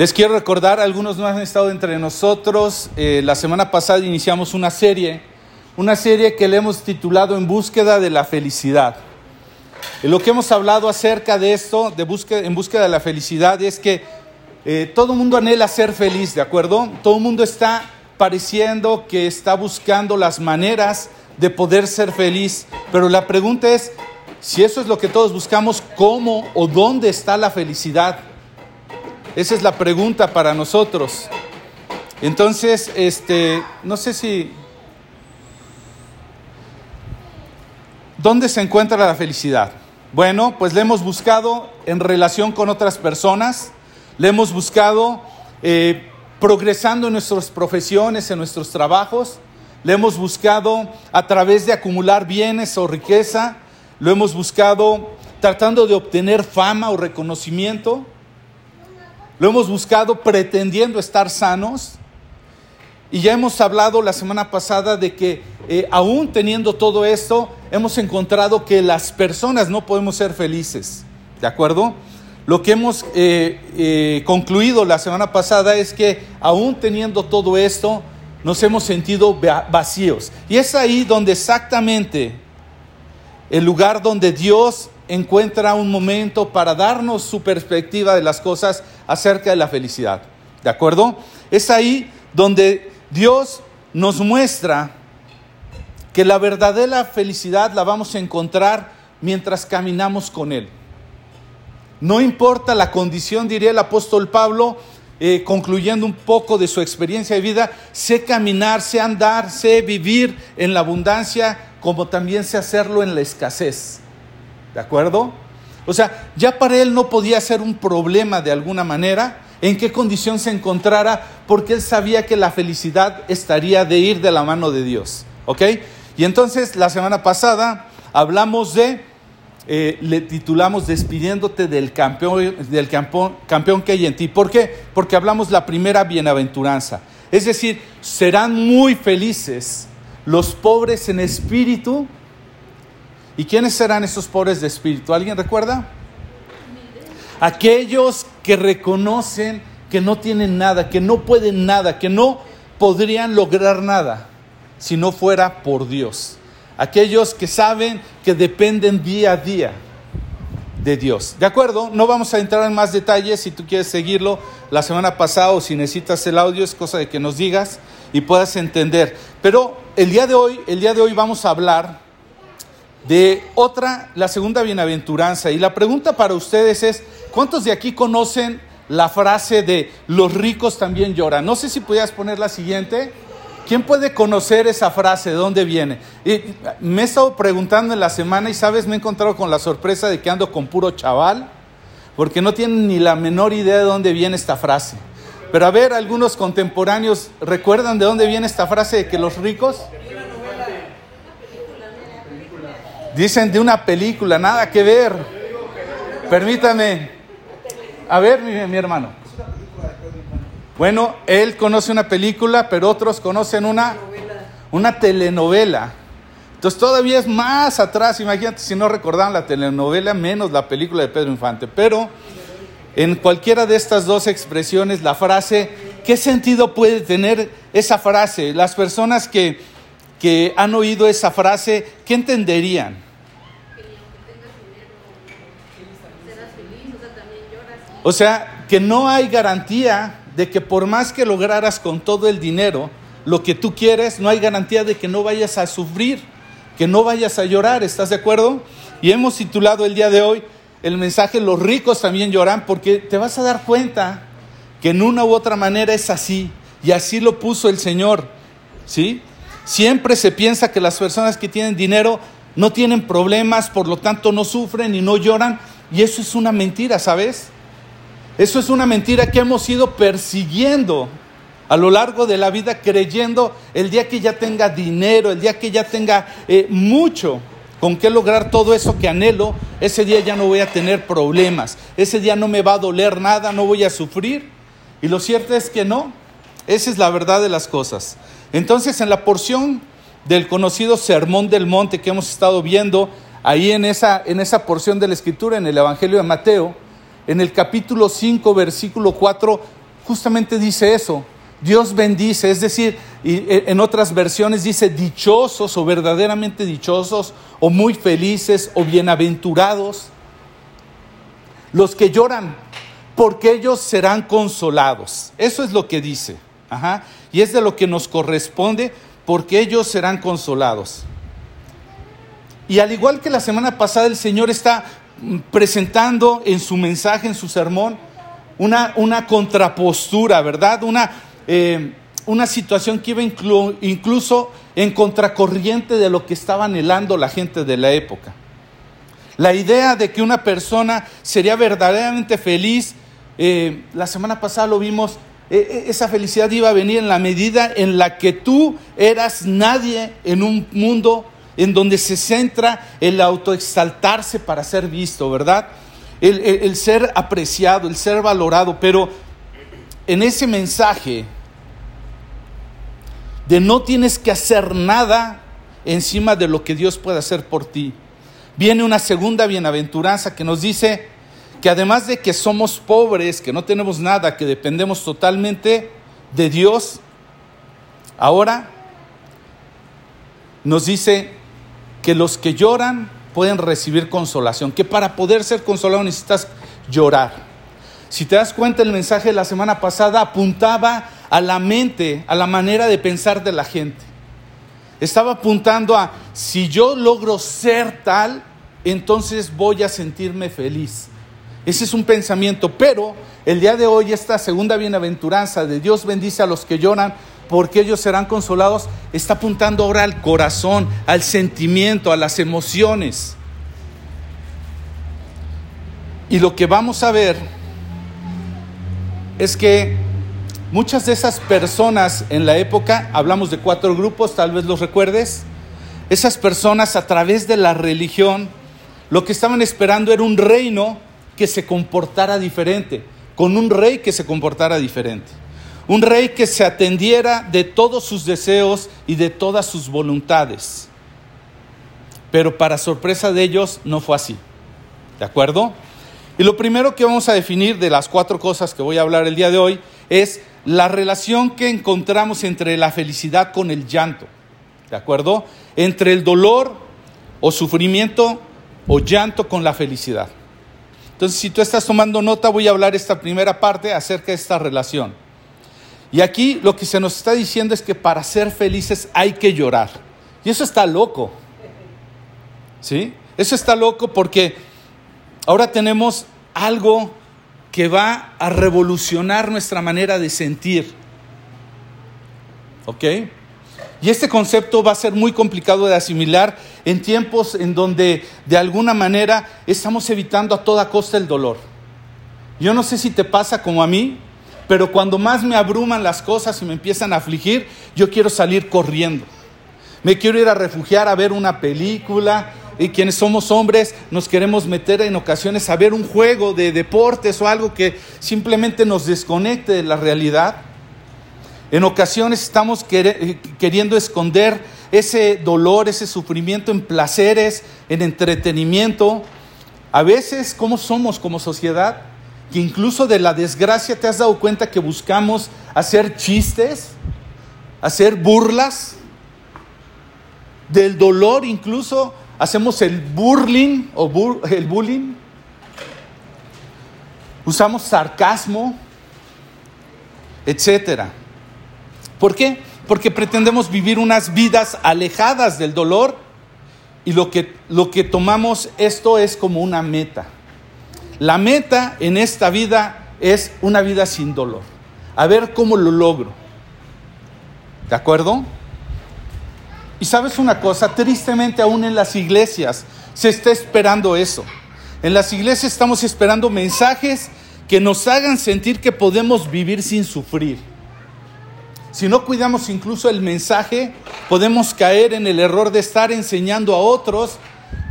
Les quiero recordar, algunos no han estado entre nosotros, eh, la semana pasada iniciamos una serie, una serie que le hemos titulado En búsqueda de la felicidad. Y lo que hemos hablado acerca de esto, de búsqueda, en búsqueda de la felicidad, es que eh, todo el mundo anhela ser feliz, ¿de acuerdo? Todo el mundo está pareciendo que está buscando las maneras de poder ser feliz, pero la pregunta es, si eso es lo que todos buscamos, ¿cómo o dónde está la felicidad? Esa es la pregunta para nosotros. Entonces, este, no sé si... ¿Dónde se encuentra la felicidad? Bueno, pues le hemos buscado en relación con otras personas, le hemos buscado eh, progresando en nuestras profesiones, en nuestros trabajos, le hemos buscado a través de acumular bienes o riqueza, lo hemos buscado tratando de obtener fama o reconocimiento, lo hemos buscado pretendiendo estar sanos. Y ya hemos hablado la semana pasada de que eh, aún teniendo todo esto, hemos encontrado que las personas no podemos ser felices. ¿De acuerdo? Lo que hemos eh, eh, concluido la semana pasada es que aún teniendo todo esto, nos hemos sentido vacíos. Y es ahí donde exactamente el lugar donde Dios encuentra un momento para darnos su perspectiva de las cosas acerca de la felicidad. ¿De acuerdo? Es ahí donde Dios nos muestra que la verdadera felicidad la vamos a encontrar mientras caminamos con Él. No importa la condición, diría el apóstol Pablo, eh, concluyendo un poco de su experiencia de vida, sé caminar, sé andar, sé vivir en la abundancia, como también sé hacerlo en la escasez. ¿De acuerdo? O sea, ya para él no podía ser un problema de alguna manera en qué condición se encontrara, porque él sabía que la felicidad estaría de ir de la mano de Dios. ¿Ok? Y entonces la semana pasada hablamos de, eh, le titulamos Despidiéndote del campeón, del campeón, campeón que hay en ti. ¿Por qué? Porque hablamos la primera bienaventuranza. Es decir, serán muy felices los pobres en espíritu ¿Y quiénes serán esos pobres de espíritu? ¿Alguien recuerda? Aquellos que reconocen que no tienen nada, que no pueden nada, que no podrían lograr nada si no fuera por Dios. Aquellos que saben que dependen día a día de Dios. ¿De acuerdo? No vamos a entrar en más detalles. Si tú quieres seguirlo la semana pasada o si necesitas el audio, es cosa de que nos digas y puedas entender. Pero el día de hoy, el día de hoy vamos a hablar de otra, la segunda bienaventuranza. Y la pregunta para ustedes es, ¿cuántos de aquí conocen la frase de los ricos también lloran? No sé si pudieras poner la siguiente. ¿Quién puede conocer esa frase? ¿De dónde viene? Y me he estado preguntando en la semana y sabes, me he encontrado con la sorpresa de que ando con puro chaval, porque no tienen ni la menor idea de dónde viene esta frase. Pero a ver, algunos contemporáneos, ¿recuerdan de dónde viene esta frase de que los ricos? Dicen de una película, nada que ver. Permítame. A ver, mi, hermano. Bueno, él conoce una película, pero otros conocen una, una telenovela. Entonces todavía es más atrás, imagínate si no recordaban la telenovela, menos la película de Pedro Infante. Pero en cualquiera de estas dos expresiones, la frase, ¿qué sentido puede tener esa frase? Las personas que que han oído esa frase, ¿qué entenderían? O sea, que no hay garantía de que por más que lograras con todo el dinero lo que tú quieres, no hay garantía de que no vayas a sufrir, que no vayas a llorar, ¿estás de acuerdo? Y hemos titulado el día de hoy el mensaje Los ricos también lloran porque te vas a dar cuenta que en una u otra manera es así y así lo puso el Señor, ¿sí? Siempre se piensa que las personas que tienen dinero no tienen problemas, por lo tanto no sufren y no lloran. Y eso es una mentira, ¿sabes? Eso es una mentira que hemos ido persiguiendo a lo largo de la vida, creyendo el día que ya tenga dinero, el día que ya tenga eh, mucho con qué lograr todo eso que anhelo, ese día ya no voy a tener problemas, ese día no me va a doler nada, no voy a sufrir. Y lo cierto es que no, esa es la verdad de las cosas. Entonces, en la porción del conocido Sermón del Monte que hemos estado viendo, ahí en esa, en esa porción de la Escritura, en el Evangelio de Mateo, en el capítulo 5, versículo 4, justamente dice eso. Dios bendice, es decir, e, en otras versiones dice dichosos o verdaderamente dichosos o muy felices o bienaventurados los que lloran, porque ellos serán consolados. Eso es lo que dice. Ajá. Y es de lo que nos corresponde, porque ellos serán consolados. Y al igual que la semana pasada, el Señor está presentando en su mensaje, en su sermón, una, una contrapostura, ¿verdad? Una, eh, una situación que iba incluso en contracorriente de lo que estaba anhelando la gente de la época. La idea de que una persona sería verdaderamente feliz, eh, la semana pasada lo vimos, eh, esa felicidad iba a venir en la medida en la que tú eras nadie en un mundo en donde se centra el autoexaltarse para ser visto, ¿verdad? El, ser apreciado, el ser valorado, pero en ese mensaje de no tienes que hacer nada encima de lo que Dios puede hacer por ti, viene una segunda bienaventuranza que nos dice que además de que somos pobres, que no tenemos nada, que dependemos totalmente de Dios, ahora nos dice que los que lloran pueden recibir consolación, que para poder ser consolado necesitas llorar. Si te das cuenta, el mensaje de la semana pasada apuntaba a la mente, a la manera de pensar de la gente. Estaba apuntando a, si yo logro ser tal, entonces voy a sentirme feliz. Ese es un pensamiento, pero el día de hoy esta segunda bienaventuranza de Dios bendice a los que lloran porque ellos serán consolados, está apuntando ahora al corazón, al sentimiento, a las emociones. Y lo que vamos a ver es que muchas de esas personas en la época, hablamos de cuatro grupos, tal vez los recuerdes, esas personas a través de la religión, lo que estaban esperando era un reino que se comportara diferente, con un rey que se comportara diferente. Un rey que se atendiera de todos sus deseos y de todas sus voluntades. Pero para sorpresa de ellos no fue así. ¿De acuerdo? Y lo primero que vamos a definir de las cuatro cosas que voy a hablar el día de hoy es la relación que encontramos entre la felicidad con el llanto. ¿De acuerdo? Entre el dolor o sufrimiento o llanto con la felicidad. Entonces, si tú estás tomando nota, voy a hablar esta primera parte acerca de esta relación. Y aquí lo que se nos está diciendo es que para ser felices hay que llorar. Y eso está loco. ¿Sí? Eso está loco porque ahora tenemos algo que va a revolucionar nuestra manera de sentir. ¿Ok? Y este concepto va a ser muy complicado de asimilar en tiempos en donde de alguna manera estamos evitando a toda costa el dolor. Yo no sé si te pasa como a mí, pero cuando más me abruman las cosas y me empiezan a afligir, yo quiero salir corriendo. Me quiero ir a refugiar a ver una película. Y quienes somos hombres nos queremos meter en ocasiones a ver un juego de deportes o algo que simplemente nos desconecte de la realidad. En ocasiones estamos queriendo esconder ese dolor, ese sufrimiento en placeres, en entretenimiento. A veces, ¿cómo somos como sociedad? Que incluso de la desgracia te has dado cuenta que buscamos hacer chistes, hacer burlas, del dolor incluso hacemos el burling o el bullying, usamos sarcasmo, etcétera. ¿Por qué? Porque pretendemos vivir unas vidas alejadas del dolor y lo que, lo que tomamos esto es como una meta. La meta en esta vida es una vida sin dolor. A ver cómo lo logro. ¿De acuerdo? Y sabes una cosa, tristemente aún en las iglesias se está esperando eso. En las iglesias estamos esperando mensajes que nos hagan sentir que podemos vivir sin sufrir. Si no cuidamos incluso el mensaje, podemos caer en el error de estar enseñando a otros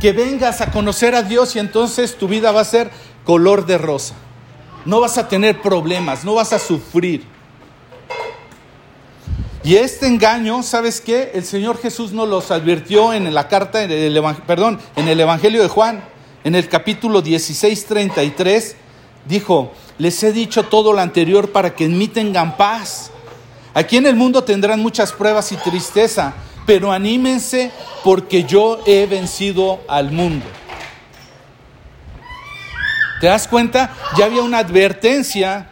que vengas a conocer a Dios y entonces tu vida va a ser color de rosa. No vas a tener problemas, no vas a sufrir. Y este engaño, ¿sabes qué? El Señor Jesús nos los advirtió en la carta, en el, perdón, en el Evangelio de Juan, en el capítulo 16, 33, dijo, les he dicho todo lo anterior para que en mí tengan paz. Aquí en el mundo tendrán muchas pruebas y tristeza, pero anímense porque yo he vencido al mundo. ¿Te das cuenta? Ya había una advertencia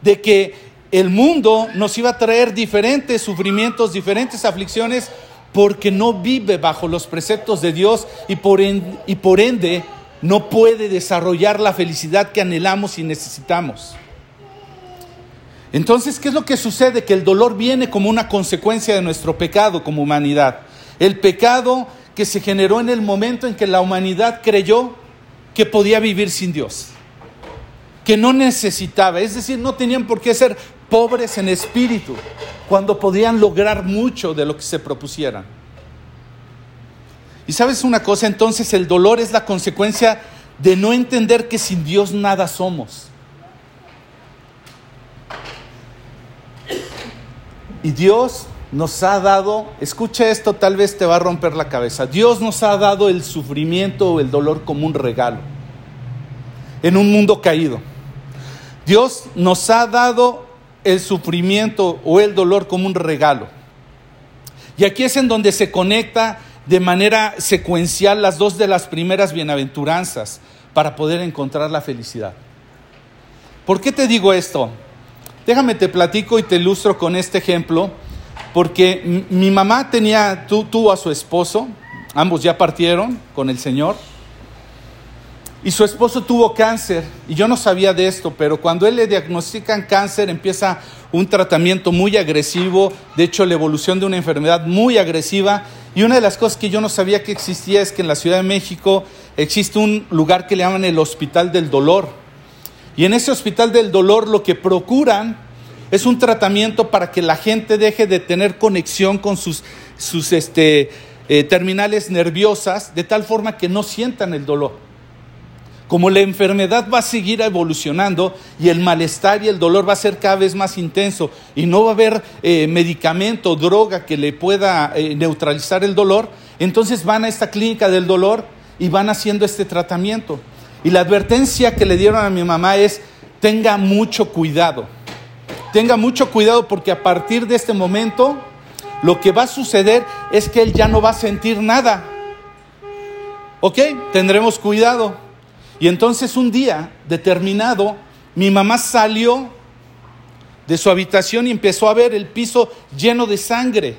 de que el mundo nos iba a traer diferentes sufrimientos, diferentes aflicciones, porque no vive bajo los preceptos de Dios y por, y por ende no puede desarrollar la felicidad que anhelamos y necesitamos. Entonces, ¿qué es lo que sucede? Que el dolor viene como una consecuencia de nuestro pecado como humanidad. El pecado que se generó en el momento en que la humanidad creyó que podía vivir sin Dios, que no necesitaba, es decir, no tenían por qué ser pobres en espíritu cuando podían lograr mucho de lo que se propusieran. Y sabes una cosa, entonces el dolor es la consecuencia de no entender que sin Dios nada somos. Y Dios nos ha dado, escucha esto, tal vez te va a romper la cabeza, Dios nos ha dado el sufrimiento o el dolor como un regalo en un mundo caído. Dios nos ha dado el sufrimiento o el dolor como un regalo. Y aquí es en donde se conecta de manera secuencial las dos de las primeras bienaventuranzas para poder encontrar la felicidad. ¿Por qué te digo esto? Déjame te platico y te ilustro con este ejemplo, porque mi mamá tenía, tuvo a su esposo, ambos ya partieron con el Señor, y su esposo tuvo cáncer, y yo no sabía de esto, pero cuando él le diagnostican cáncer empieza un tratamiento muy agresivo, de hecho la evolución de una enfermedad muy agresiva, y una de las cosas que yo no sabía que existía es que en la Ciudad de México existe un lugar que le llaman el Hospital del Dolor. Y en ese Hospital del Dolor lo que procuran es un tratamiento para que la gente deje de tener conexión con sus, sus este, eh, terminales nerviosas de tal forma que no sientan el dolor. Como la enfermedad va a seguir evolucionando y el malestar y el dolor va a ser cada vez más intenso y no va a haber eh, medicamento, droga que le pueda eh, neutralizar el dolor, entonces van a esta clínica del dolor y van haciendo este tratamiento. Y la advertencia que le dieron a mi mamá es, tenga mucho cuidado, tenga mucho cuidado porque a partir de este momento lo que va a suceder es que él ya no va a sentir nada. ¿Ok? Tendremos cuidado. Y entonces un día determinado, mi mamá salió de su habitación y empezó a ver el piso lleno de sangre.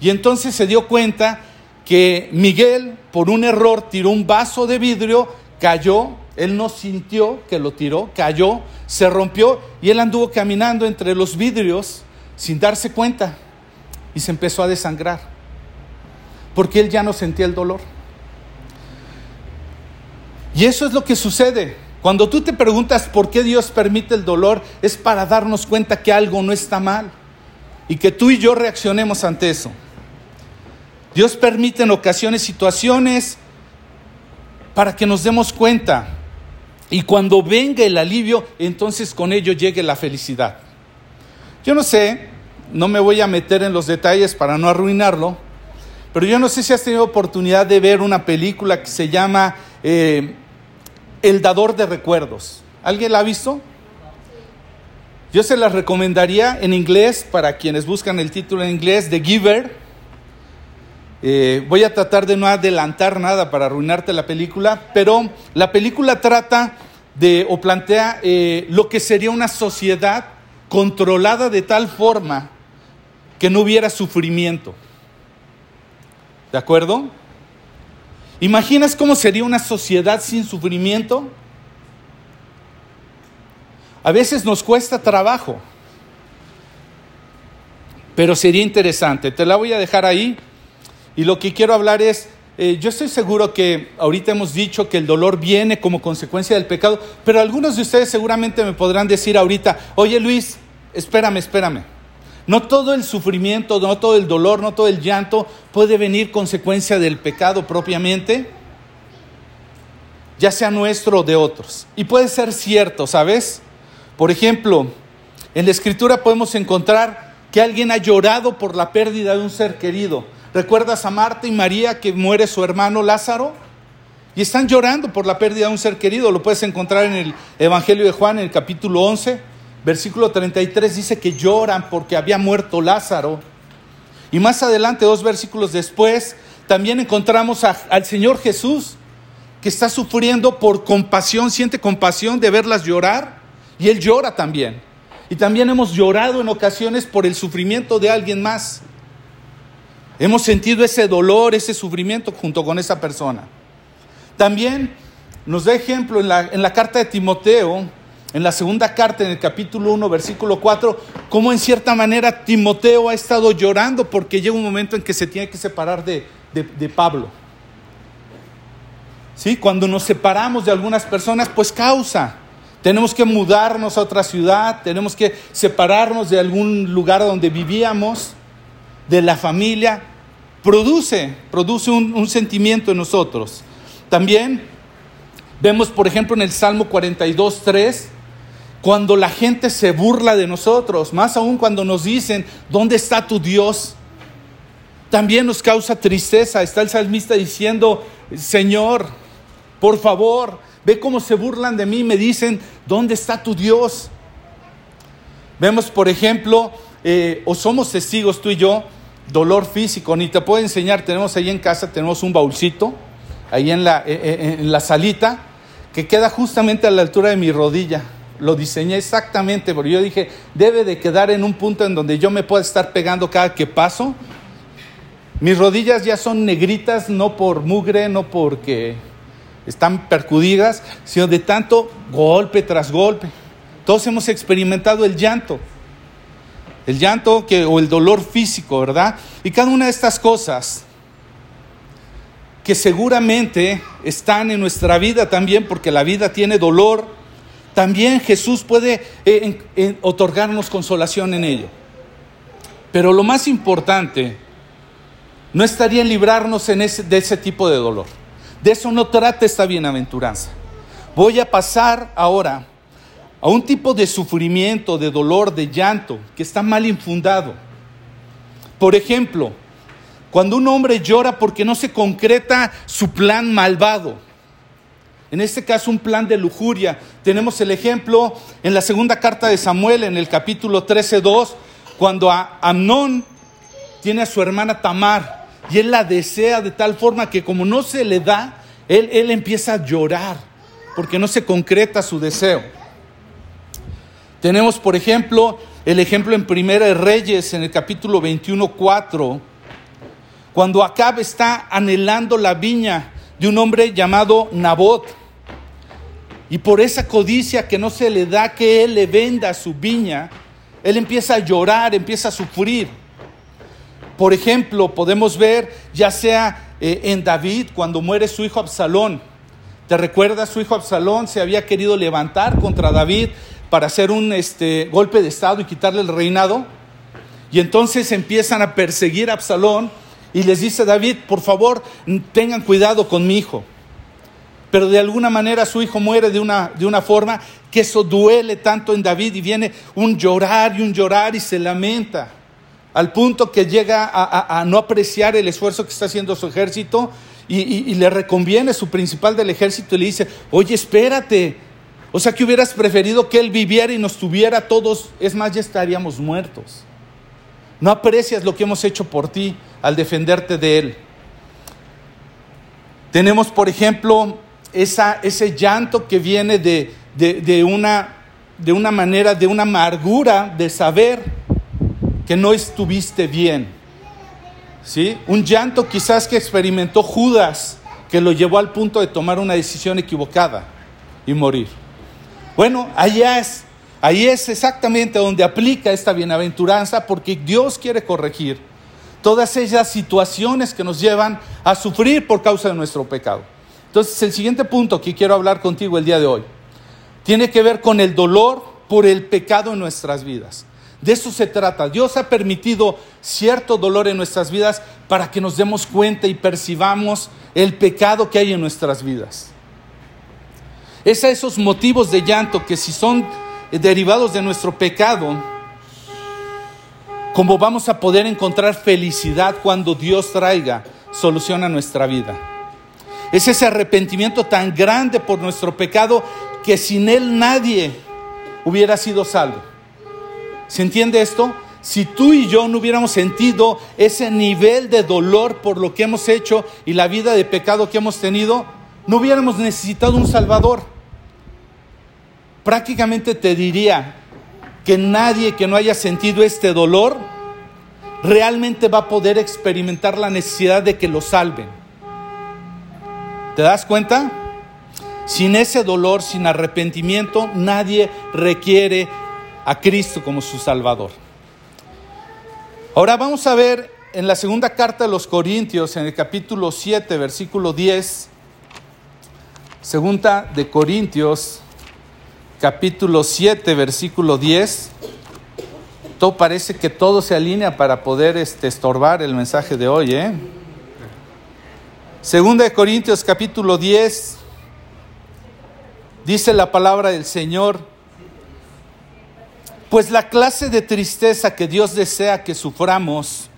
Y entonces se dio cuenta que Miguel, por un error, tiró un vaso de vidrio, cayó, él no sintió que lo tiró, cayó, se rompió y él anduvo caminando entre los vidrios sin darse cuenta y se empezó a desangrar, porque él ya no sentía el dolor. Y eso es lo que sucede. Cuando tú te preguntas por qué Dios permite el dolor, es para darnos cuenta que algo no está mal y que tú y yo reaccionemos ante eso. Dios permite en ocasiones situaciones para que nos demos cuenta y cuando venga el alivio, entonces con ello llegue la felicidad. Yo no sé, no me voy a meter en los detalles para no arruinarlo, pero yo no sé si has tenido oportunidad de ver una película que se llama eh, El dador de recuerdos. ¿Alguien la ha visto? Yo se la recomendaría en inglés para quienes buscan el título en inglés, The Giver. Eh, voy a tratar de no adelantar nada para arruinarte la película, pero la película trata de o plantea eh, lo que sería una sociedad controlada de tal forma que no hubiera sufrimiento. ¿De acuerdo? ¿Imaginas cómo sería una sociedad sin sufrimiento? A veces nos cuesta trabajo, pero sería interesante. Te la voy a dejar ahí y lo que quiero hablar es, eh, yo estoy seguro que ahorita hemos dicho que el dolor viene como consecuencia del pecado, pero algunos de ustedes seguramente me podrán decir ahorita, oye Luis, espérame, espérame. No todo el sufrimiento, no todo el dolor, no todo el llanto puede venir consecuencia del pecado propiamente, ya sea nuestro o de otros. Y puede ser cierto, ¿sabes? Por ejemplo, en la escritura podemos encontrar que alguien ha llorado por la pérdida de un ser querido. ¿Recuerdas a Marta y María que muere su hermano Lázaro? y están llorando por la pérdida de un ser querido. Lo puedes encontrar en el Evangelio de Juan, en el capítulo 11, versículo 33, dice que lloran porque había muerto Lázaro. Y más adelante, dos versículos después, también encontramos al Señor Jesús, que está sufriendo por compasión, siente compasión de verlas llorar, y Él llora también. Y también hemos llorado en ocasiones por el sufrimiento de alguien más. Hemos sentido ese dolor, ese sufrimiento junto con esa persona. También nos da ejemplo en la, en la carta de Timoteo, en la segunda carta, en el capítulo 1, versículo 4, cómo en cierta manera Timoteo ha estado llorando porque llega un momento en que se tiene que separar de, de, Pablo. ¿Sí? Cuando nos separamos de algunas personas, pues causa. Tenemos que mudarnos a otra ciudad, tenemos que separarnos de algún lugar donde vivíamos, de la familia. Produce, produce un, sentimiento en nosotros. También vemos, por ejemplo, en el Salmo 42, 3, cuando la gente se burla de nosotros, más aún cuando nos dicen, ¿dónde está tu Dios? También nos causa tristeza. Está el salmista diciendo, Señor, por favor, ve cómo se burlan de mí, me dicen, ¿dónde está tu Dios? Vemos, por ejemplo, eh, o somos testigos tú y yo, dolor físico, ni te puedo enseñar, tenemos ahí en casa, tenemos un baulcito, ahí en la, eh, eh, en la salita, que queda justamente a la altura de mi rodilla. Lo diseñé exactamente, porque yo dije, debe de quedar en un punto en donde yo me pueda estar pegando cada que paso. Mis rodillas ya son negritas, no por mugre, no porque están percudidas, sino de tanto golpe tras golpe. Todos hemos experimentado el llanto, el llanto que, o el dolor físico, ¿verdad? Y cada una de estas cosas que seguramente están en nuestra vida también, porque la vida tiene dolor, también Jesús puede eh, otorgarnos consolación en ello. Pero lo más importante no estaría en librarnos de ese tipo de dolor. De eso no trata esta bienaventuranza. Voy a pasar ahora a un tipo de sufrimiento, de dolor, de llanto, que está mal infundado. Por ejemplo, cuando un hombre llora porque no se concreta su plan malvado. En este caso un plan de lujuria. Tenemos el ejemplo en la segunda carta de Samuel, en el capítulo 13.2, cuando Amnón tiene a su hermana Tamar y él la desea de tal forma que como no se le da, él, él empieza a llorar porque no se concreta su deseo. Tenemos, por ejemplo, el ejemplo en Primera de Reyes, en el capítulo 21.4, cuando Acab está anhelando la viña de un hombre llamado Nabot. Y por esa codicia que no se le da que él le venda su viña, él empieza a llorar, empieza a sufrir. Por ejemplo, podemos ver ya sea eh, en David cuando muere su hijo Absalón. ¿Te recuerdas? Su hijo Absalón se había querido levantar contra David para hacer un este, golpe de estado y quitarle el reinado. Y entonces empiezan a perseguir a Absalón y les dice David, por favor, tengan cuidado con mi hijo. Pero de alguna manera su hijo muere de una, de una forma que eso duele tanto en David y viene un llorar y un llorar y se lamenta. Al punto que llega a, no apreciar el esfuerzo que está haciendo su ejército y, le reconviene su principal del ejército y le dice, oye, espérate. O sea que hubieras preferido que él viviera y nos tuviera todos, es más, ya estaríamos muertos. No aprecias lo que hemos hecho por ti al defenderte de Él. Tenemos, por ejemplo, ese llanto que viene de, de, una, de una manera, de una amargura de saber que no estuviste bien. ¿Sí? Un llanto quizás que experimentó Judas, que lo llevó al punto de tomar una decisión equivocada y morir. Bueno, allá es Ahí es exactamente donde aplica esta bienaventuranza porque Dios quiere corregir todas esas situaciones que nos llevan a sufrir por causa de nuestro pecado. Entonces, el siguiente punto que quiero hablar contigo el día de hoy tiene que ver con el dolor por el pecado en nuestras vidas. De eso se trata. Dios ha permitido cierto dolor en nuestras vidas para que nos demos cuenta y percibamos el pecado que hay en nuestras vidas. Es a esos motivos de llanto que si son derivados de nuestro pecado, como vamos a poder encontrar felicidad cuando Dios traiga solución a nuestra vida. Es ese arrepentimiento tan grande por nuestro pecado que sin Él nadie hubiera sido salvo. ¿Se entiende esto? Si tú y yo no hubiéramos sentido ese nivel de dolor por lo que hemos hecho y la vida de pecado que hemos tenido, no hubiéramos necesitado un Salvador. Prácticamente te diría que nadie que no haya sentido este dolor realmente va a poder experimentar la necesidad de que lo salven. ¿Te das cuenta? Sin ese dolor, sin arrepentimiento, nadie requiere a Cristo como su Salvador. Ahora vamos a ver en la segunda carta de los Corintios, en el capítulo 7, versículo 10, segunda de Corintios, capítulo 7, versículo 10. Todo parece que todo se alinea para poder este, estorbar el mensaje de hoy. ¿eh? Segunda de Corintios, capítulo 10, dice la palabra del Señor. Pues la clase de tristeza que Dios desea que suframos,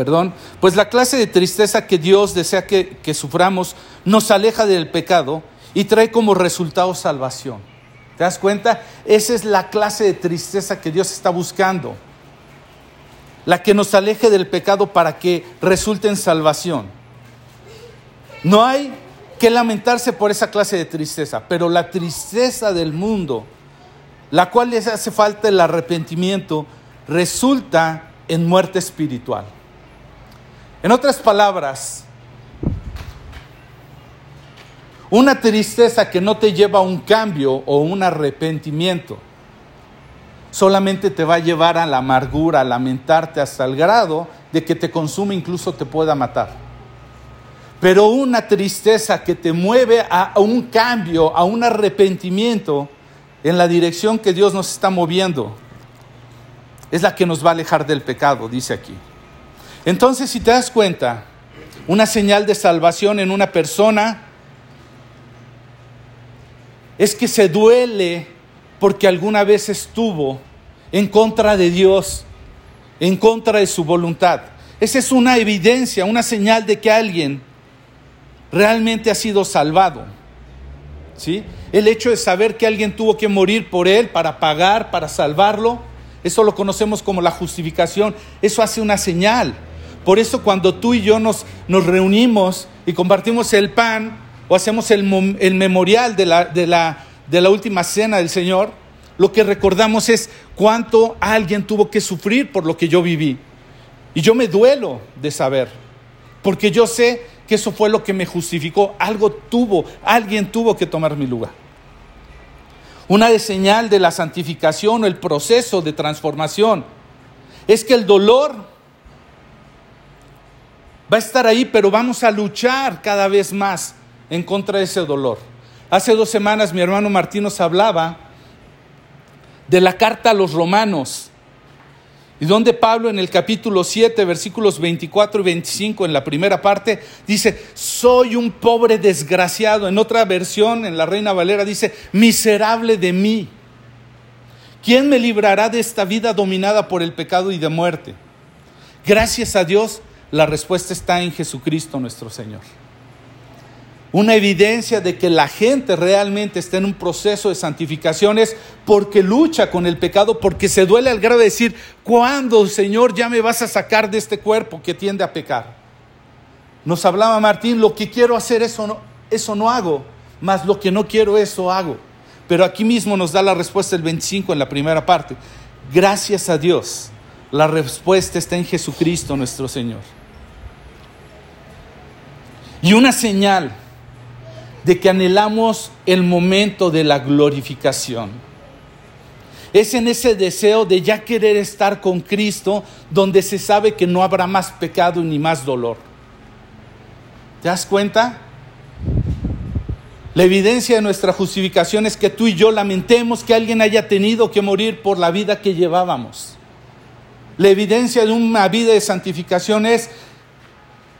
perdón, pues la clase de tristeza que Dios desea que, suframos nos aleja del pecado y trae como resultado salvación. ¿Te das cuenta? Esa es la clase de tristeza que Dios está buscando. La que nos aleje del pecado para que resulte en salvación. No hay que lamentarse por esa clase de tristeza, pero la tristeza del mundo, la cual les hace falta el arrepentimiento, resulta en muerte espiritual. En otras palabras, una tristeza que no te lleva a un cambio o un arrepentimiento, solamente te va a llevar a la amargura, a lamentarte hasta el grado de que te consume, incluso te pueda matar pero una tristeza que te mueve a, un cambio, a un arrepentimiento en la dirección que Dios nos está moviendo. Es la que nos va a alejar del pecado, dice aquí. Entonces, si te das cuenta, una señal de salvación en una persona es que se duele porque alguna vez estuvo en contra de Dios, en contra de su voluntad. Esa es una evidencia, una señal de que alguien realmente ha sido salvado. ¿Sí? El hecho de saber que alguien tuvo que morir por él para pagar, para salvarlo, eso lo conocemos como la justificación, eso hace una señal. Por eso cuando tú y yo nos, nos reunimos y compartimos el pan o hacemos el, el memorial de la, de, la, de la última cena del Señor, lo que recordamos es cuánto alguien tuvo que sufrir por lo que yo viví. Y yo me duelo de saber, porque yo sé que eso fue lo que me justificó. Algo tuvo, alguien tuvo que tomar mi lugar. Una de señal de la santificación o el proceso de transformación es que el dolor va a estar ahí, pero vamos a luchar cada vez más en contra de ese dolor. Hace dos semanas mi hermano Martín nos hablaba de la carta a los romanos y donde Pablo en el capítulo 7, versículos 24 y 25, en la primera parte, dice, soy un pobre desgraciado. En otra versión, en la Reina Valera, dice, miserable de mí. ¿Quién me librará de esta vida dominada por el pecado y de muerte? Gracias a Dios, la respuesta está en Jesucristo nuestro Señor una evidencia de que la gente realmente está en un proceso de santificación es porque lucha con el pecado, porque se duele al grado de decir, ¿cuándo, Señor, ya me vas a sacar de este cuerpo que tiende a pecar? Nos hablaba Martín, lo que quiero hacer, eso no, eso no hago, más lo que no quiero, eso hago. Pero aquí mismo nos da la respuesta el 25 en la primera parte. Gracias a Dios, la respuesta está en Jesucristo nuestro Señor. Y una señal de que anhelamos el momento de la glorificación. Es en ese deseo de ya querer estar con Cristo donde se sabe que no habrá más pecado ni más dolor. ¿Te das cuenta? La evidencia de nuestra justificación es que tú y yo lamentemos que alguien haya tenido que morir por la vida que llevábamos. La evidencia de una vida de santificación es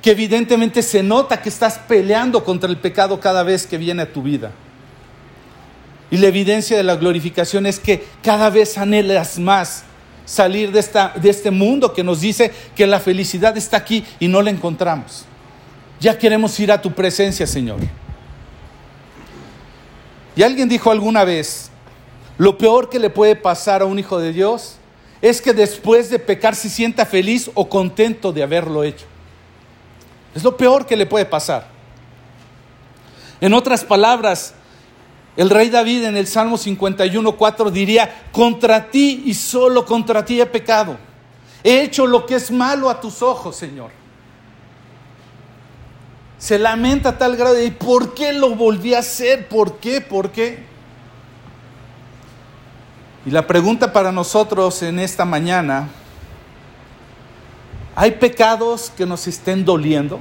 que evidentemente se nota que estás peleando contra el pecado cada vez que viene a tu vida. Y la evidencia de la glorificación es que cada vez anhelas más salir de, esta, de este mundo que nos dice que la felicidad está aquí y no la encontramos. Ya queremos ir a tu presencia, Señor. Y alguien dijo alguna vez, lo peor que le puede pasar a un hijo de Dios es que después de pecar se sienta feliz o contento de haberlo hecho. Es lo peor que le puede pasar. En otras palabras, el rey David en el Salmo 51.4 diría, contra ti y solo contra ti he pecado. He hecho lo que es malo a tus ojos, Señor. Se lamenta a tal grado de, ¿por qué lo volví a hacer? ¿Por qué? ¿Por qué? Y la pregunta para nosotros en esta mañana, ¿hay pecados que nos estén doliendo?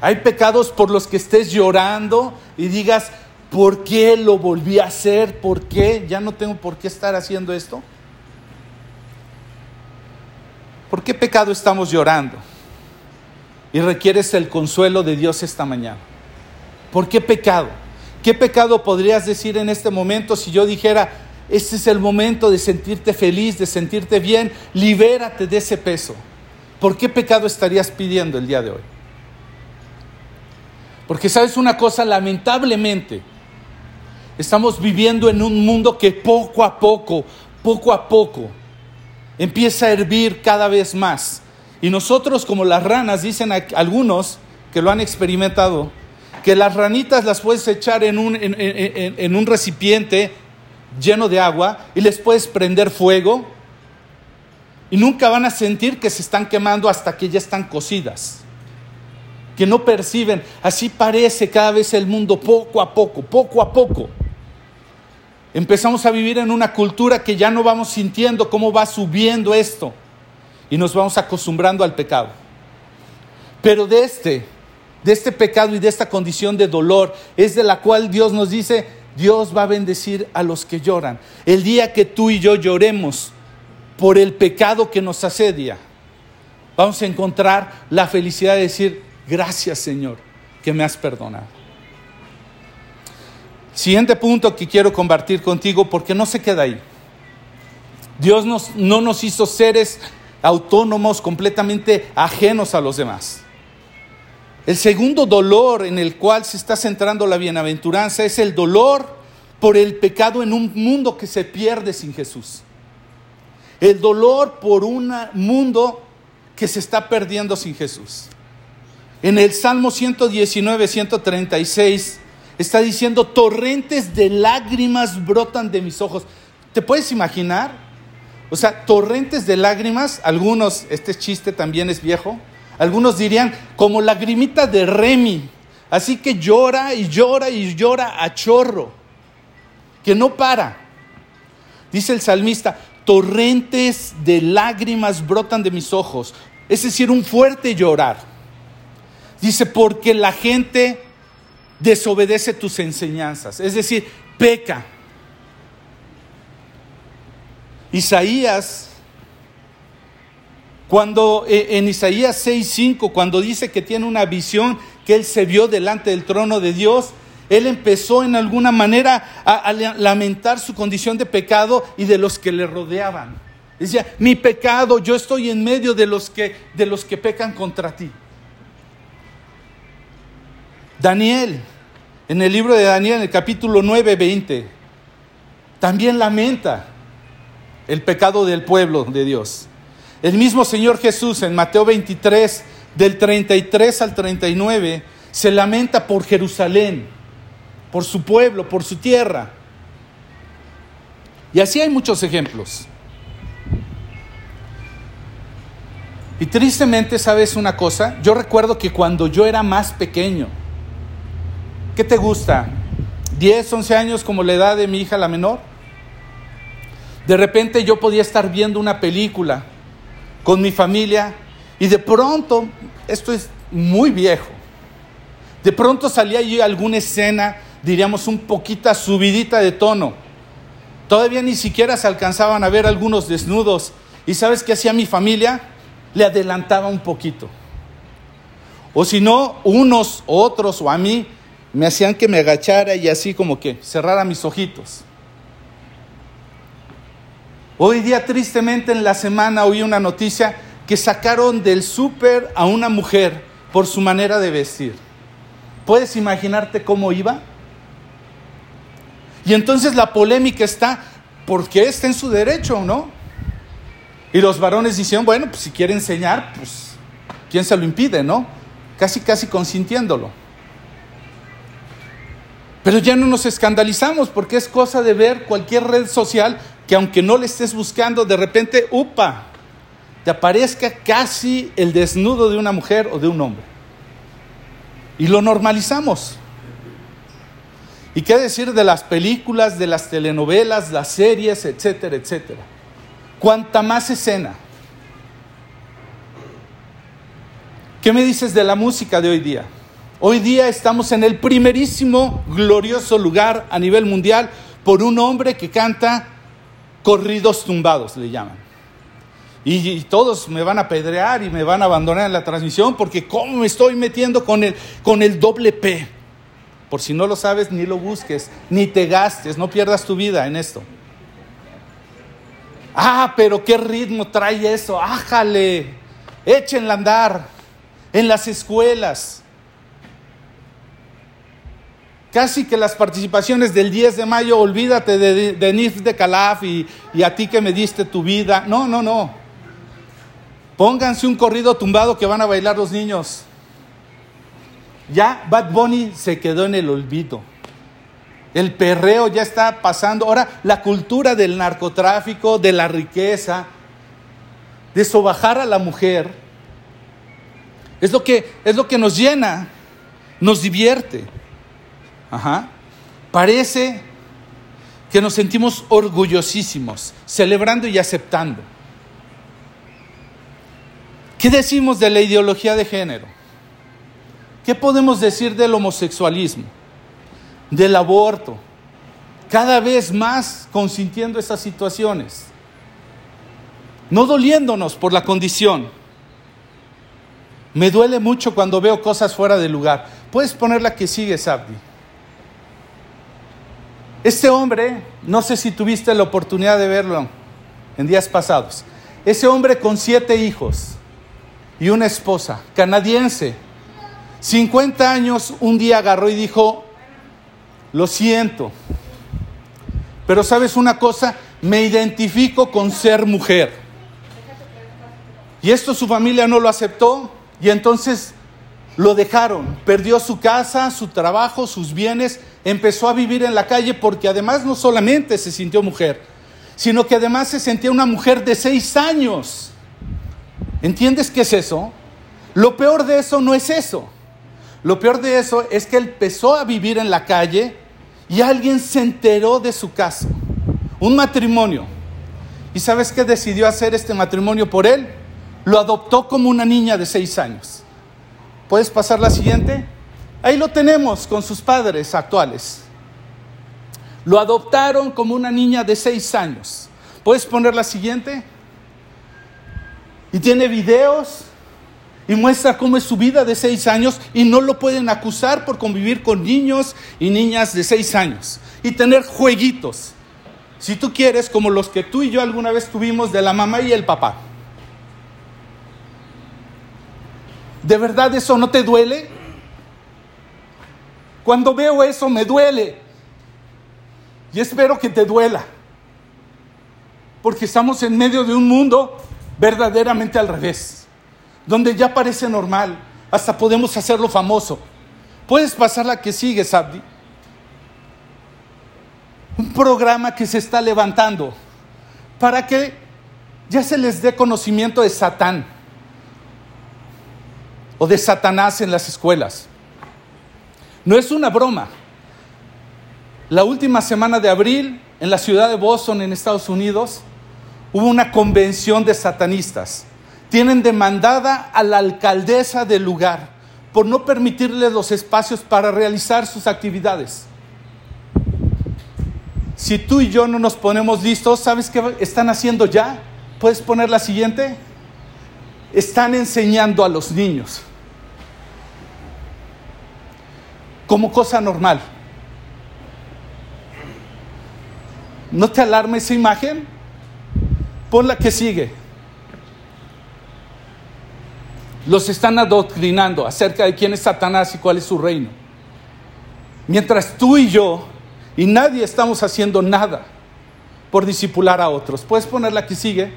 ¿Hay pecados por los que estés llorando y digas, ¿por qué lo volví a hacer? ¿Por qué? Ya no tengo por qué estar haciendo esto. ¿Por qué pecado estamos llorando? Y requieres el consuelo de Dios esta mañana. ¿Por qué pecado? ¿Qué pecado podrías decir en este momento si yo dijera, este es el momento de sentirte feliz, de sentirte bien. Libérate de ese peso. ¿Por qué pecado estarías pidiendo el día de hoy? Porque sabes una cosa, lamentablemente, estamos viviendo en un mundo que poco a poco, poco a poco, empieza a hervir cada vez más. Y nosotros como las ranas, dicen algunos que lo han experimentado, que las ranitas las puedes echar en un, en, en un recipiente lleno de agua y les puedes prender fuego y nunca van a sentir que se están quemando hasta que ya están cocidas. Que no perciben. Así parece cada vez el mundo poco a poco, poco a poco. Empezamos a vivir en una cultura que ya no vamos sintiendo cómo va subiendo esto y nos vamos acostumbrando al pecado. Pero de este, de este pecado y de esta condición de dolor es de la cual Dios nos dice, Dios va a bendecir a los que lloran. El día que tú y yo lloremos por el pecado que nos asedia, vamos a encontrar la felicidad de decir, gracias Señor, que me has perdonado. Siguiente punto que quiero compartir contigo porque no se queda ahí. Dios no nos hizo seres autónomos, completamente ajenos a los demás. El segundo dolor en el cual se está centrando la bienaventuranza es el dolor por el pecado en un mundo que se pierde sin Jesús. El dolor por un mundo que se está perdiendo sin Jesús. En el Salmo 119, 136 está diciendo, torrentes de lágrimas brotan de mis ojos. ¿Te puedes imaginar? O sea, torrentes de lágrimas, algunos, este chiste también es viejo, algunos dirían como lagrimita de Remy. Así que llora y llora y llora a chorro, que no para. Dice el salmista, torrentes de lágrimas brotan de mis ojos. Es decir, un fuerte llorar. Dice, porque la gente desobedece tus enseñanzas. Es decir, peca. Isaías cuando eh, en Isaías 6:5, cuando dice que tiene una visión, que él se vio delante del trono de Dios, él empezó en alguna manera a, lamentar su condición de pecado y de los que le rodeaban. Decía, mi pecado, yo estoy en medio de los que, de los que pecan contra ti. Daniel, en el libro de Daniel, en el capítulo 9, 20, también lamenta el pecado del pueblo de Dios. El mismo Señor Jesús en Mateo 23, del 33 al 39, se lamenta por Jerusalén, por su pueblo, por su tierra. Y así hay muchos ejemplos. Y tristemente, ¿sabes una cosa? Yo recuerdo que cuando yo era más pequeño, ¿qué te gusta? ¿10, 11 años como la edad de mi hija la menor? De repente yo podía estar viendo una película con mi familia y de pronto, esto es muy viejo, de pronto salía allí alguna escena, diríamos un poquito subidita de tono. Todavía ni siquiera se alcanzaban a ver algunos desnudos. ¿Y sabes qué hacía mi familia? Le adelantaba un poquito. O si no, unos, otros o a mí me hacían que me agachara y así como que cerrara mis ojitos. Hoy día, tristemente, en la semana oí una noticia que sacaron del súper a una mujer por su manera de vestir. ¿Puedes imaginarte cómo iba? Y entonces la polémica está, porque está en su derecho, ¿no? Y los varones dicen, bueno, pues si quiere enseñar, pues ¿quién se lo impide, no? Casi, casi consintiéndolo. Pero ya no nos escandalizamos porque es cosa de ver cualquier red social que aunque no le estés buscando, de repente, upa, te aparezca casi el desnudo de una mujer o de un hombre. Y lo normalizamos. ¿Y qué decir de las películas, de las telenovelas, las series, etcétera, etcétera? Cuanta más escena. ¿Qué me dices de la música de hoy día? Hoy día estamos en el primerísimo glorioso lugar a nivel mundial por un hombre que canta corridos tumbados, le llaman. Y, todos me van a pedrear y me van a abandonar en la transmisión porque cómo me estoy metiendo con el, con el doble P. Por si no lo sabes, ni lo busques, ni te gastes, no pierdas tu vida en esto. Ah, pero qué ritmo trae eso, ájale, échenla a andar en las escuelas. Casi que las participaciones del 10 de mayo, olvídate de, Nif de Calaf y, y a ti que me diste tu vida. No, no, no. Pónganse un corrido tumbado que van a bailar los niños. Ya Bad Bunny se quedó en el olvido. El perreo ya está pasando. Ahora, la cultura del narcotráfico, de la riqueza, de sobajar a la mujer, es lo que, es lo que nos llena, nos divierte. Ajá. Parece que nos sentimos orgullosísimos, celebrando y aceptando. ¿Qué decimos de la ideología de género? ¿Qué podemos decir del homosexualismo? Del aborto? Cada vez más consintiendo esas situaciones. No doliéndonos por la condición. Me duele mucho cuando veo cosas fuera de lugar. Puedes poner la que sigue, Sabdi. Este hombre, no sé si tuviste la oportunidad de verlo en días pasados. Ese hombre con siete hijos y una esposa canadiense. 50 años, un día agarró y dijo, lo siento, pero sabes una cosa, me identifico con ser mujer. Y esto su familia no lo aceptó y entonces lo dejaron, perdió su casa, su trabajo, sus bienes, empezó a vivir en la calle porque además no solamente se sintió mujer, sino que además se sentía una mujer de seis años. ¿Entiendes qué es eso? Lo peor de eso no es eso. Lo peor de eso es que él empezó a vivir en la calle y alguien se enteró de su caso. Un matrimonio. ¿Y sabes qué decidió hacer este matrimonio por él? Lo adoptó como una niña de seis años. ¿Puedes pasar la siguiente? Ahí lo tenemos con sus padres actuales. Lo adoptaron como una niña de seis años. ¿Puedes poner la siguiente? Y tiene videos y muestra cómo es su vida de seis años y no lo pueden acusar por convivir con niños y niñas de seis años y tener jueguitos. Si tú quieres, como los que tú y yo alguna vez tuvimos de la mamá y el papá. ¿De verdad eso no te duele? Cuando veo eso me duele. Y espero que te duela. Porque estamos en medio de un mundo verdaderamente al revés, donde ya parece normal, hasta podemos hacerlo famoso. Puedes pasar la que sigue, Sabdi. Un programa que se está levantando para que ya se les dé conocimiento de Satán o de Satanás en las escuelas. No es una broma. La última semana de abril, en la ciudad de Boston, en Estados Unidos, hubo una convención de satanistas. Tienen demandada a la alcaldesa del lugar por no permitirles los espacios para realizar sus actividades. Si tú y yo no nos ponemos listos, ¿sabes qué están haciendo ya? ¿Puedes poner la siguiente? Están enseñando a los niños como cosa normal. ¿No te alarma esa imagen? Pon la que sigue. Los están adoctrinando acerca de quién es Satanás y cuál es su reino. Mientras tú y yo y nadie estamos haciendo nada por disipular a otros. ¿Puedes poner la que sigue?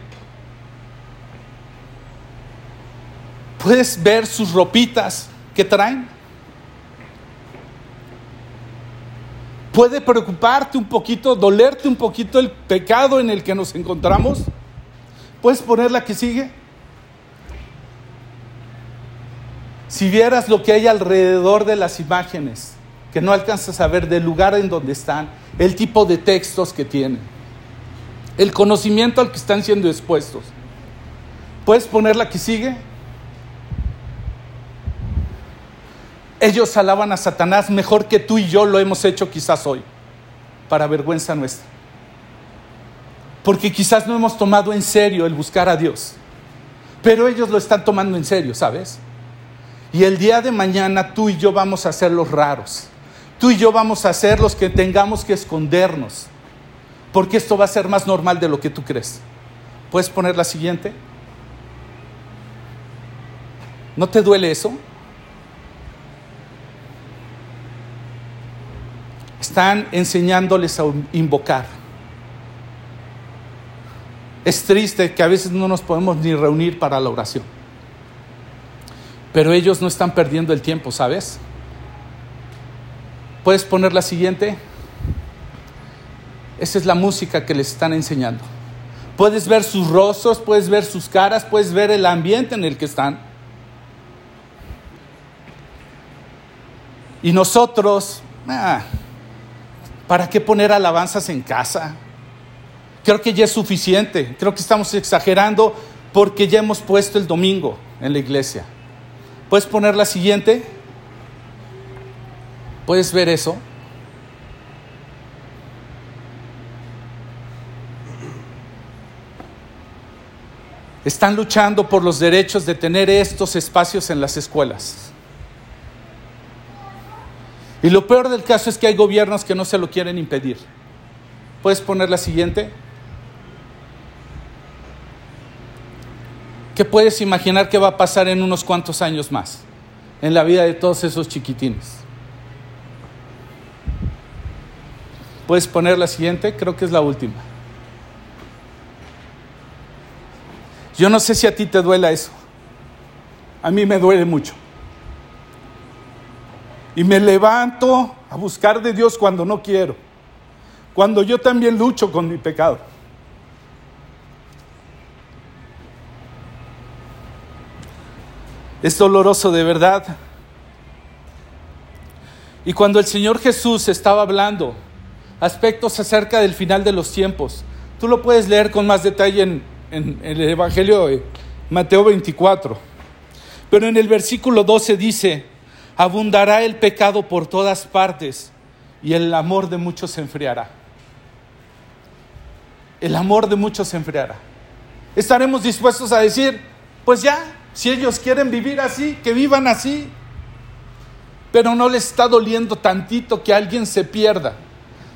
¿Puedes ver sus ropitas que traen? Puede preocuparte un poquito, dolerte un poquito el pecado en el que nos encontramos. ¿Puedes poner la que sigue? Si vieras lo que hay alrededor de las imágenes, que no alcanzas a ver del lugar en donde están, el tipo de textos que tienen, el conocimiento al que están siendo expuestos. ¿Puedes poner la que sigue? Ellos alaban a Satanás mejor que tú y yo lo hemos hecho quizás hoy, para vergüenza nuestra. Porque quizás no hemos tomado en serio el buscar a Dios. Pero ellos lo están tomando en serio, ¿sabes? Y el día de mañana tú y yo vamos a ser los raros. Tú y yo vamos a ser los que tengamos que escondernos. Porque esto va a ser más normal de lo que tú crees. ¿Puedes poner la siguiente? ¿No te duele eso? Están enseñándoles a invocar. Es triste que a veces no nos podemos ni reunir para la oración. Pero ellos no están perdiendo el tiempo, ¿sabes? ¿Puedes poner la siguiente? Esa es la música que les están enseñando. Puedes ver sus rostros, puedes ver sus caras, puedes ver el ambiente en el que están. Y nosotros, ah, ¿Para qué poner alabanzas en casa? Creo que ya es suficiente. Creo que estamos exagerando porque ya hemos puesto el domingo en la iglesia. ¿Puedes poner la siguiente? ¿Puedes ver eso? Están luchando por los derechos de tener estos espacios en las escuelas. Y lo peor del caso es que hay gobiernos que no se lo quieren impedir. ¿Puedes poner la siguiente? ¿Qué puedes imaginar que va a pasar en unos cuantos años más en la vida de todos esos chiquitines? ¿Puedes poner la siguiente? Creo que es la última. Yo no sé si a ti te duela eso. A mí me duele mucho. Y me levanto a buscar de Dios cuando no quiero. Cuando yo también lucho con mi pecado. Es doloroso de verdad. Y cuando el Señor Jesús estaba hablando aspectos acerca del final de los tiempos, tú lo puedes leer con más detalle en, en el Evangelio de Mateo 24. Pero en el versículo 12 dice, abundará el pecado por todas partes y el amor de muchos se enfriará. El amor de muchos se enfriará. Estaremos dispuestos a decir, pues ya, si ellos quieren vivir así, que vivan así. Pero no les está doliendo tantito que alguien se pierda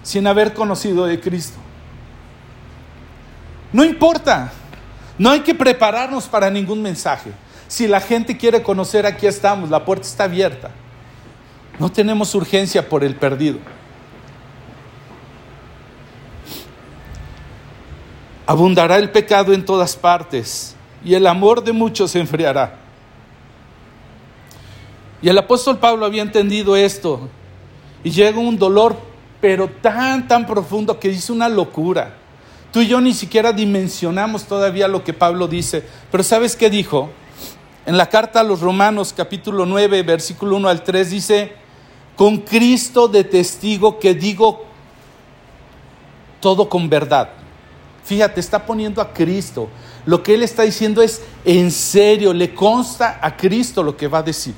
sin haber conocido de Cristo. No importa, no hay que prepararnos para ningún mensaje. Si la gente quiere conocer, aquí estamos, la puerta está abierta. No tenemos urgencia por el perdido. Abundará el pecado en todas partes y el amor de muchos se enfriará. Y el apóstol Pablo había entendido esto y llega un dolor, pero tan, tan profundo que dice una locura. Tú y yo ni siquiera dimensionamos todavía lo que Pablo dice, pero ¿sabes qué dijo? En la carta a los Romanos capítulo 9, versículo 1 al 3 dice, con Cristo de testigo que digo todo con verdad. Fíjate, está poniendo a Cristo. Lo que él está diciendo es en serio, le consta a Cristo lo que va a decir.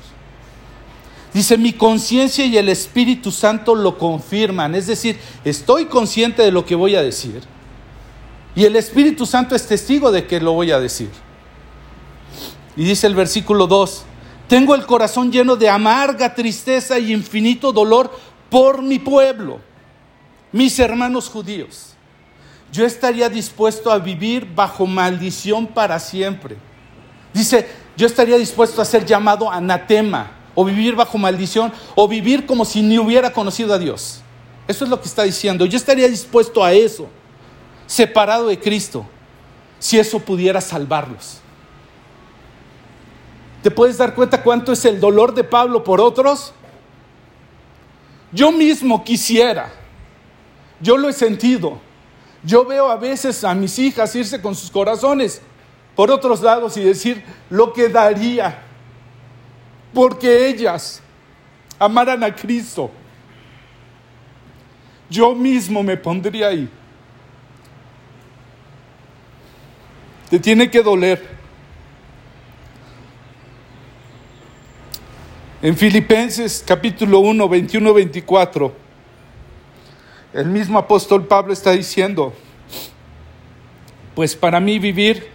Dice, mi conciencia y el Espíritu Santo lo confirman. Es decir, estoy consciente de lo que voy a decir. Y el Espíritu Santo es testigo de que lo voy a decir. Y dice el versículo 2, tengo el corazón lleno de amarga tristeza y infinito dolor por mi pueblo, mis hermanos judíos, yo estaría dispuesto a vivir bajo maldición para siempre. Dice, yo estaría dispuesto a ser llamado anatema, o vivir bajo maldición, o vivir como si ni hubiera conocido a Dios. Eso es lo que está diciendo. Yo estaría dispuesto a eso, separado de Cristo, si eso pudiera salvarlos. ¿Te puedes dar cuenta cuánto es el dolor de Pablo por otros? Yo mismo quisiera, yo lo he sentido. Yo veo a veces a mis hijas irse con sus corazones por otros lados y decir lo que daría porque ellas amaran a Cristo. Yo mismo me pondría ahí. Te tiene que doler. En Filipenses capítulo 1, 21, 24, el mismo apóstol Pablo está diciendo, pues para mí vivir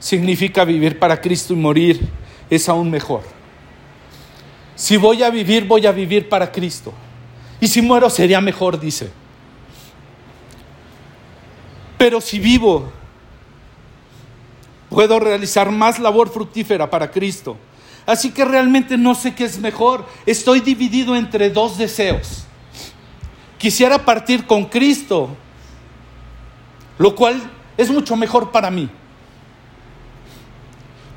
significa vivir para Cristo y morir es aún mejor. Si voy a vivir, voy a vivir para Cristo. Y si muero sería mejor, dice. Pero si vivo, puedo realizar más labor fructífera para Cristo. Así que realmente no sé qué es mejor. Estoy dividido entre dos deseos. Quisiera partir con Cristo, lo cual es mucho mejor para mí.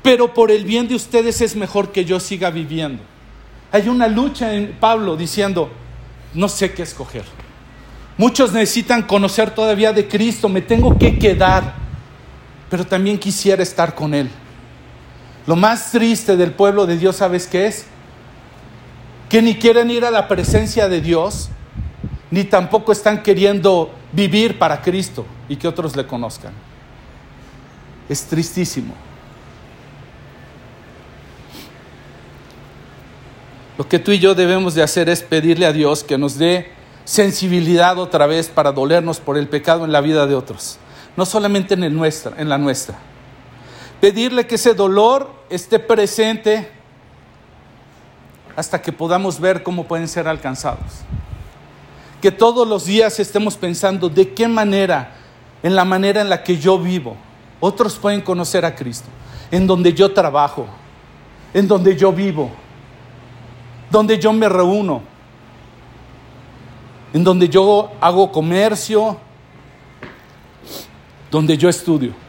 Pero por el bien de ustedes es mejor que yo siga viviendo. Hay una lucha en Pablo diciendo, no sé qué escoger. Muchos necesitan conocer todavía de Cristo, me tengo que quedar, pero también quisiera estar con Él. Lo más triste del pueblo de Dios, ¿sabes qué es? Que ni quieren ir a la presencia de Dios, ni tampoco están queriendo vivir para Cristo y que otros le conozcan. Es tristísimo. Lo que tú y yo debemos de hacer es pedirle a Dios que nos dé sensibilidad otra vez para dolernos por el pecado en la vida de otros, no solamente en, el nuestra, en la nuestra. Pedirle que ese dolor esté presente hasta que podamos ver cómo pueden ser alcanzados. Que todos los días estemos pensando de qué manera, en la manera en la que yo vivo, otros pueden conocer a Cristo, en donde yo trabajo, en donde yo vivo. Donde yo me reúno, en donde yo hago comercio, donde yo estudio.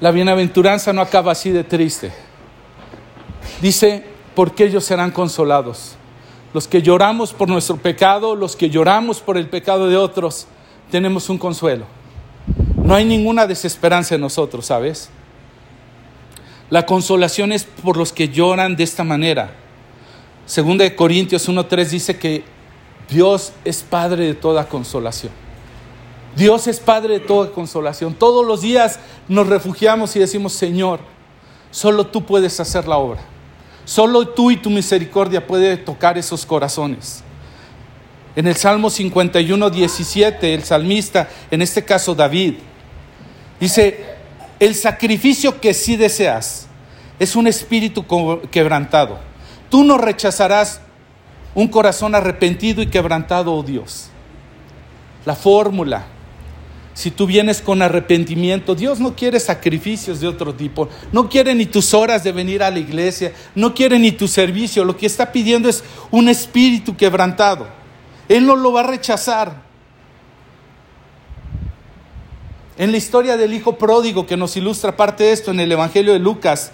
La bienaventuranza no acaba así de triste. Dice, porque ellos serán consolados. Los que lloramos por nuestro pecado, los que lloramos por el pecado de otros, tenemos un consuelo. No hay ninguna desesperanza en nosotros, ¿sabes? La consolación es por los que lloran de esta manera. Segunda de Corintios 1.3 dice que Dios es Padre de toda consolación. Dios es Padre de toda consolación. Todos los días nos refugiamos y decimos, Señor, solo tú puedes hacer la obra. Solo tú y tu misericordia puede tocar esos corazones. En el Salmo 51, 17, el salmista, en este caso David, dice, el sacrificio que sí deseas es un espíritu quebrantado. Tú no rechazarás un corazón arrepentido y quebrantado, oh Dios. La fórmula, si tú vienes con arrepentimiento, Dios no quiere sacrificios de otro tipo, no quiere ni tus horas de venir a la iglesia, no quiere ni tu servicio, lo que está pidiendo es un espíritu quebrantado. Él no lo va a rechazar. En la historia del hijo pródigo que nos ilustra parte de esto en el Evangelio de Lucas,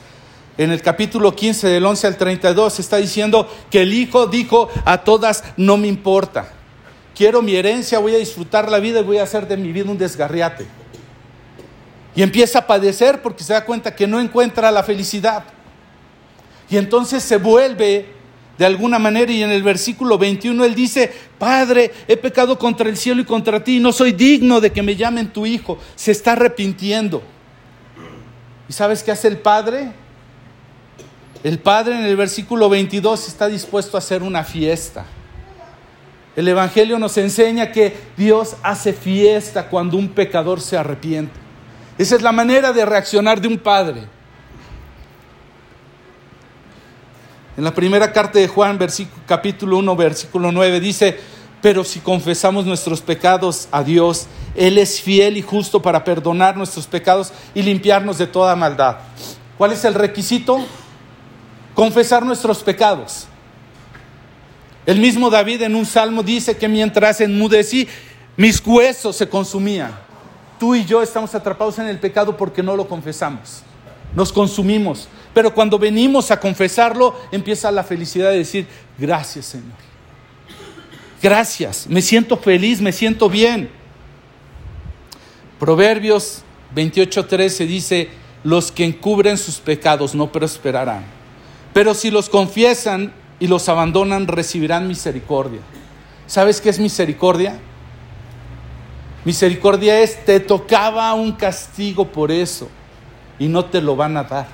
en el capítulo 15 del 11 al 32, está diciendo que el hijo dijo a todas, no me importa, quiero mi herencia, voy a disfrutar la vida y voy a hacer de mi vida un desgarriate. Y empieza a padecer porque se da cuenta que no encuentra la felicidad. Y entonces se vuelve de alguna manera y en el versículo 21 él dice, Padre, he pecado contra el cielo y contra ti, no soy digno de que me llamen tu hijo. Se está arrepintiendo. ¿Y sabes qué hace el Padre? El Padre en el versículo 22 está dispuesto a hacer una fiesta. El Evangelio nos enseña que Dios hace fiesta cuando un pecador se arrepiente. Esa es la manera de reaccionar de un padre. En la primera carta de Juan, capítulo 1, versículo 9, dice, Pero si confesamos nuestros pecados a Dios, Él es fiel y justo para perdonar nuestros pecados y limpiarnos de toda maldad. ¿Cuál es el requisito? Confesar nuestros pecados. El mismo David en un salmo dice que mientras enmudecí, mis huesos se consumían. Tú y yo estamos atrapados en el pecado porque no lo confesamos. Nos consumimos. Pero cuando venimos a confesarlo, empieza la felicidad de decir, gracias Señor. Gracias, me siento feliz, me siento bien. Proverbios 28:13 dice, los que encubren sus pecados no prosperarán, pero si los confiesan y los abandonan recibirán misericordia. ¿Sabes qué es misericordia? Misericordia es, te tocaba un castigo por eso y no te lo van a dar.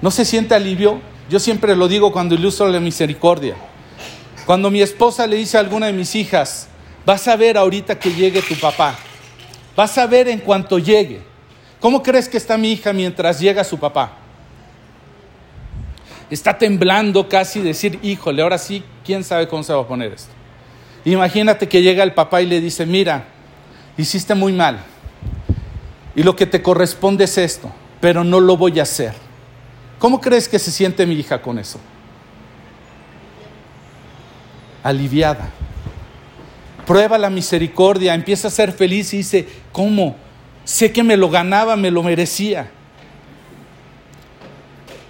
¿No se siente alivio? Yo siempre lo digo cuando ilustro la misericordia. Cuando mi esposa le dice a alguna de mis hijas, vas a ver ahorita que llegue tu papá, vas a ver en cuanto llegue. ¿Cómo crees que está mi hija mientras llega su papá? Está temblando casi decir, híjole, ahora sí, ¿quién sabe cómo se va a poner esto? Imagínate que llega el papá y le dice, mira, hiciste muy mal. Y lo que te corresponde es esto, pero no lo voy a hacer. ¿Cómo crees que se siente mi hija con eso? Aliviada. Prueba la misericordia, empieza a ser feliz y dice, ¿cómo? Sé que me lo ganaba, me lo merecía.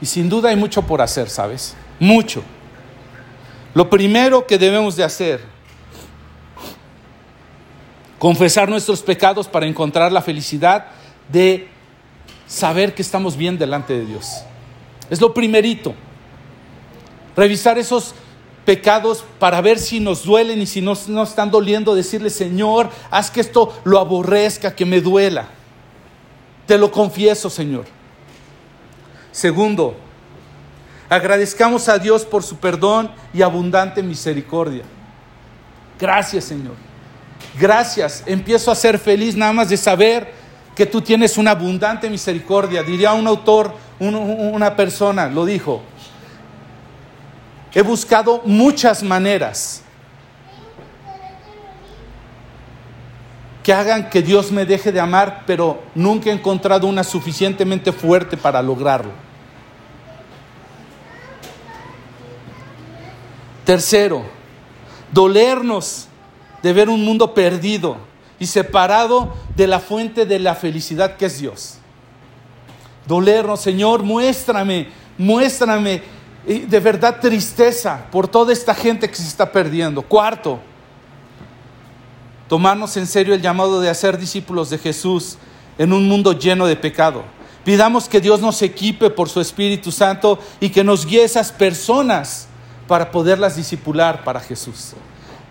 Y sin duda hay mucho por hacer, ¿sabes? Mucho. Lo primero que debemos de hacer, confesar nuestros pecados para encontrar la felicidad de saber que estamos bien delante de Dios. Es lo primerito. Revisar esos pecados para ver si nos duelen y si no nos están doliendo, decirle, Señor, haz que esto lo aborrezca, que me duela. Te lo confieso, Señor. Segundo, agradezcamos a Dios por su perdón y abundante misericordia. Gracias, Señor. Gracias. Empiezo a ser feliz nada más de saber que tú tienes una abundante misericordia. Diría un autor, una persona, lo dijo, he buscado muchas maneras que hagan que Dios me deje de amar, pero nunca he encontrado una suficientemente fuerte para lograrlo. Tercero, dolernos de ver un mundo perdido y separado de la fuente de la felicidad que es Dios. Dolernos, Señor, muéstrame, muéstrame eh, de verdad tristeza por toda esta gente que se está perdiendo. Cuarto, tomarnos en serio el llamado de hacer discípulos de Jesús en un mundo lleno de pecado. Pidamos que Dios nos equipe por su Espíritu Santo y que nos guíe esas personas para poderlas discipular para Jesús.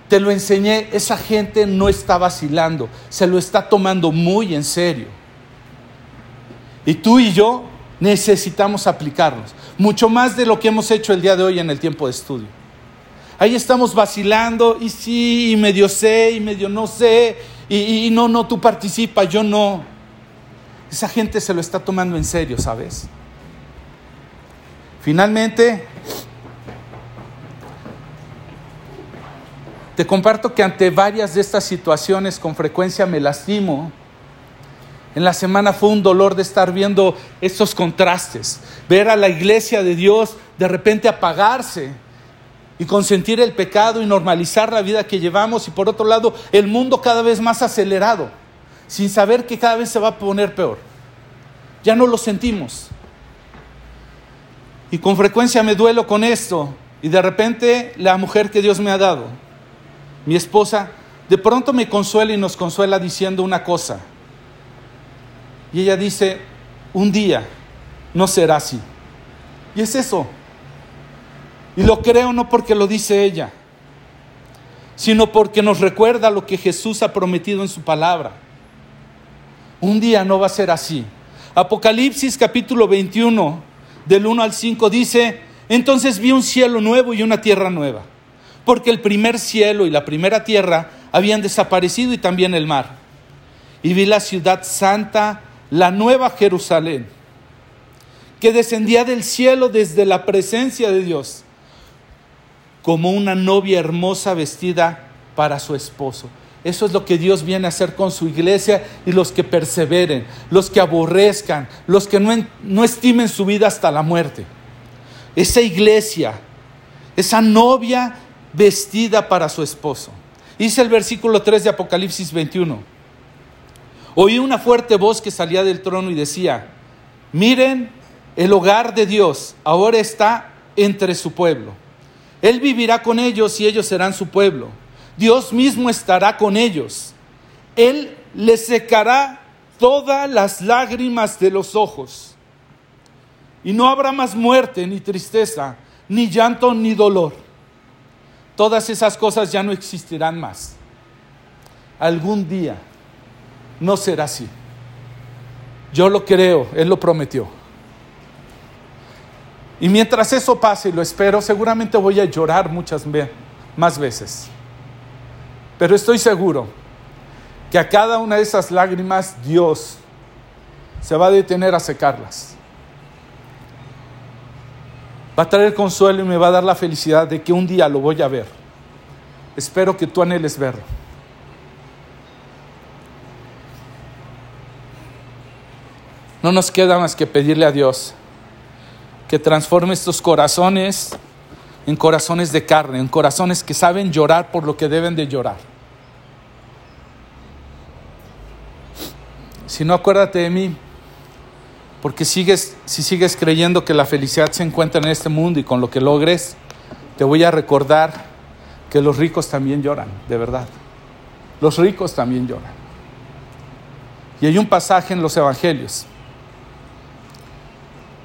Te lo enseñé, esa gente no está vacilando, se lo está tomando muy en serio. Y tú y yo necesitamos aplicarlos, mucho más de lo que hemos hecho el día de hoy en el tiempo de estudio. Ahí estamos vacilando y sí, y medio sé, y medio no sé, y, y no, no, tú participas, yo no. Esa gente se lo está tomando en serio, ¿sabes? Finalmente, Te comparto que ante varias de estas situaciones con frecuencia me lastimo. En la semana fue un dolor de estar viendo estos contrastes, ver a la iglesia de Dios de repente apagarse y consentir el pecado y normalizar la vida que llevamos y por otro lado el mundo cada vez más acelerado, sin saber que cada vez se va a poner peor. Ya no lo sentimos. Y con frecuencia me duelo con esto y de repente la mujer que Dios me ha dado mi esposa, de pronto me consuela y nos consuela diciendo una cosa. Y ella dice, un día no será así. Y es eso. Y lo creo no porque lo dice ella, sino porque nos recuerda lo que Jesús ha prometido en su palabra. Un día no va a ser así. Apocalipsis capítulo 21, del 1 al 5 dice, entonces vi un cielo nuevo y una tierra nueva porque el primer cielo y la primera tierra habían desaparecido y también el mar. Y vi la ciudad santa, la nueva Jerusalén, que descendía del cielo desde la presencia de Dios, como una novia hermosa vestida para su esposo. Eso es lo que Dios viene a hacer con su iglesia y los que perseveren, los que aborrezcan, los que no, no estimen su vida hasta la muerte. Esa iglesia, esa novia vestida para su esposo. Dice el versículo 3 de Apocalipsis 21. Oí una fuerte voz que salía del trono y decía, miren, el hogar de Dios ahora está entre su pueblo. Él vivirá con ellos y ellos serán su pueblo. Dios mismo estará con ellos. Él les secará todas las lágrimas de los ojos. Y no habrá más muerte, ni tristeza, ni llanto, ni dolor. Todas esas cosas ya no existirán más. Algún día no será así. Yo lo creo, Él lo prometió. Y mientras eso pase y lo espero, seguramente voy a llorar muchas más veces. Pero estoy seguro que a cada una de esas lágrimas Dios se va a detener a secarlas. Va a traer consuelo y me va a dar la felicidad de que un día lo voy a ver. Espero que tú anheles verlo. No nos queda más que pedirle a Dios que transforme estos corazones en corazones de carne, en corazones que saben llorar por lo que deben de llorar. Si no, acuérdate de mí, porque sigues, si sigues creyendo que la felicidad se encuentra en este mundo y con lo que logres, te voy a recordar que los ricos también lloran, de verdad. Los ricos también lloran. Y hay un pasaje en los evangelios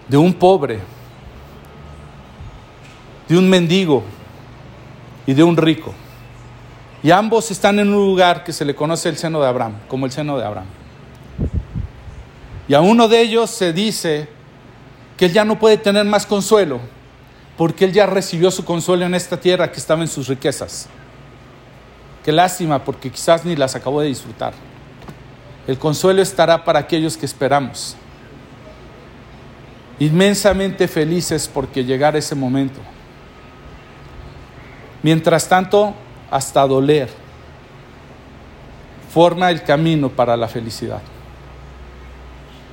de un pobre de un mendigo y de un rico. Y ambos están en un lugar que se le conoce el seno de Abraham, como el seno de Abraham. Y a uno de ellos se dice que él ya no puede tener más consuelo, porque él ya recibió su consuelo en esta tierra que estaba en sus riquezas. Qué lástima, porque quizás ni las acabó de disfrutar. El consuelo estará para aquellos que esperamos. Inmensamente felices porque llegar ese momento. Mientras tanto, hasta doler forma el camino para la felicidad.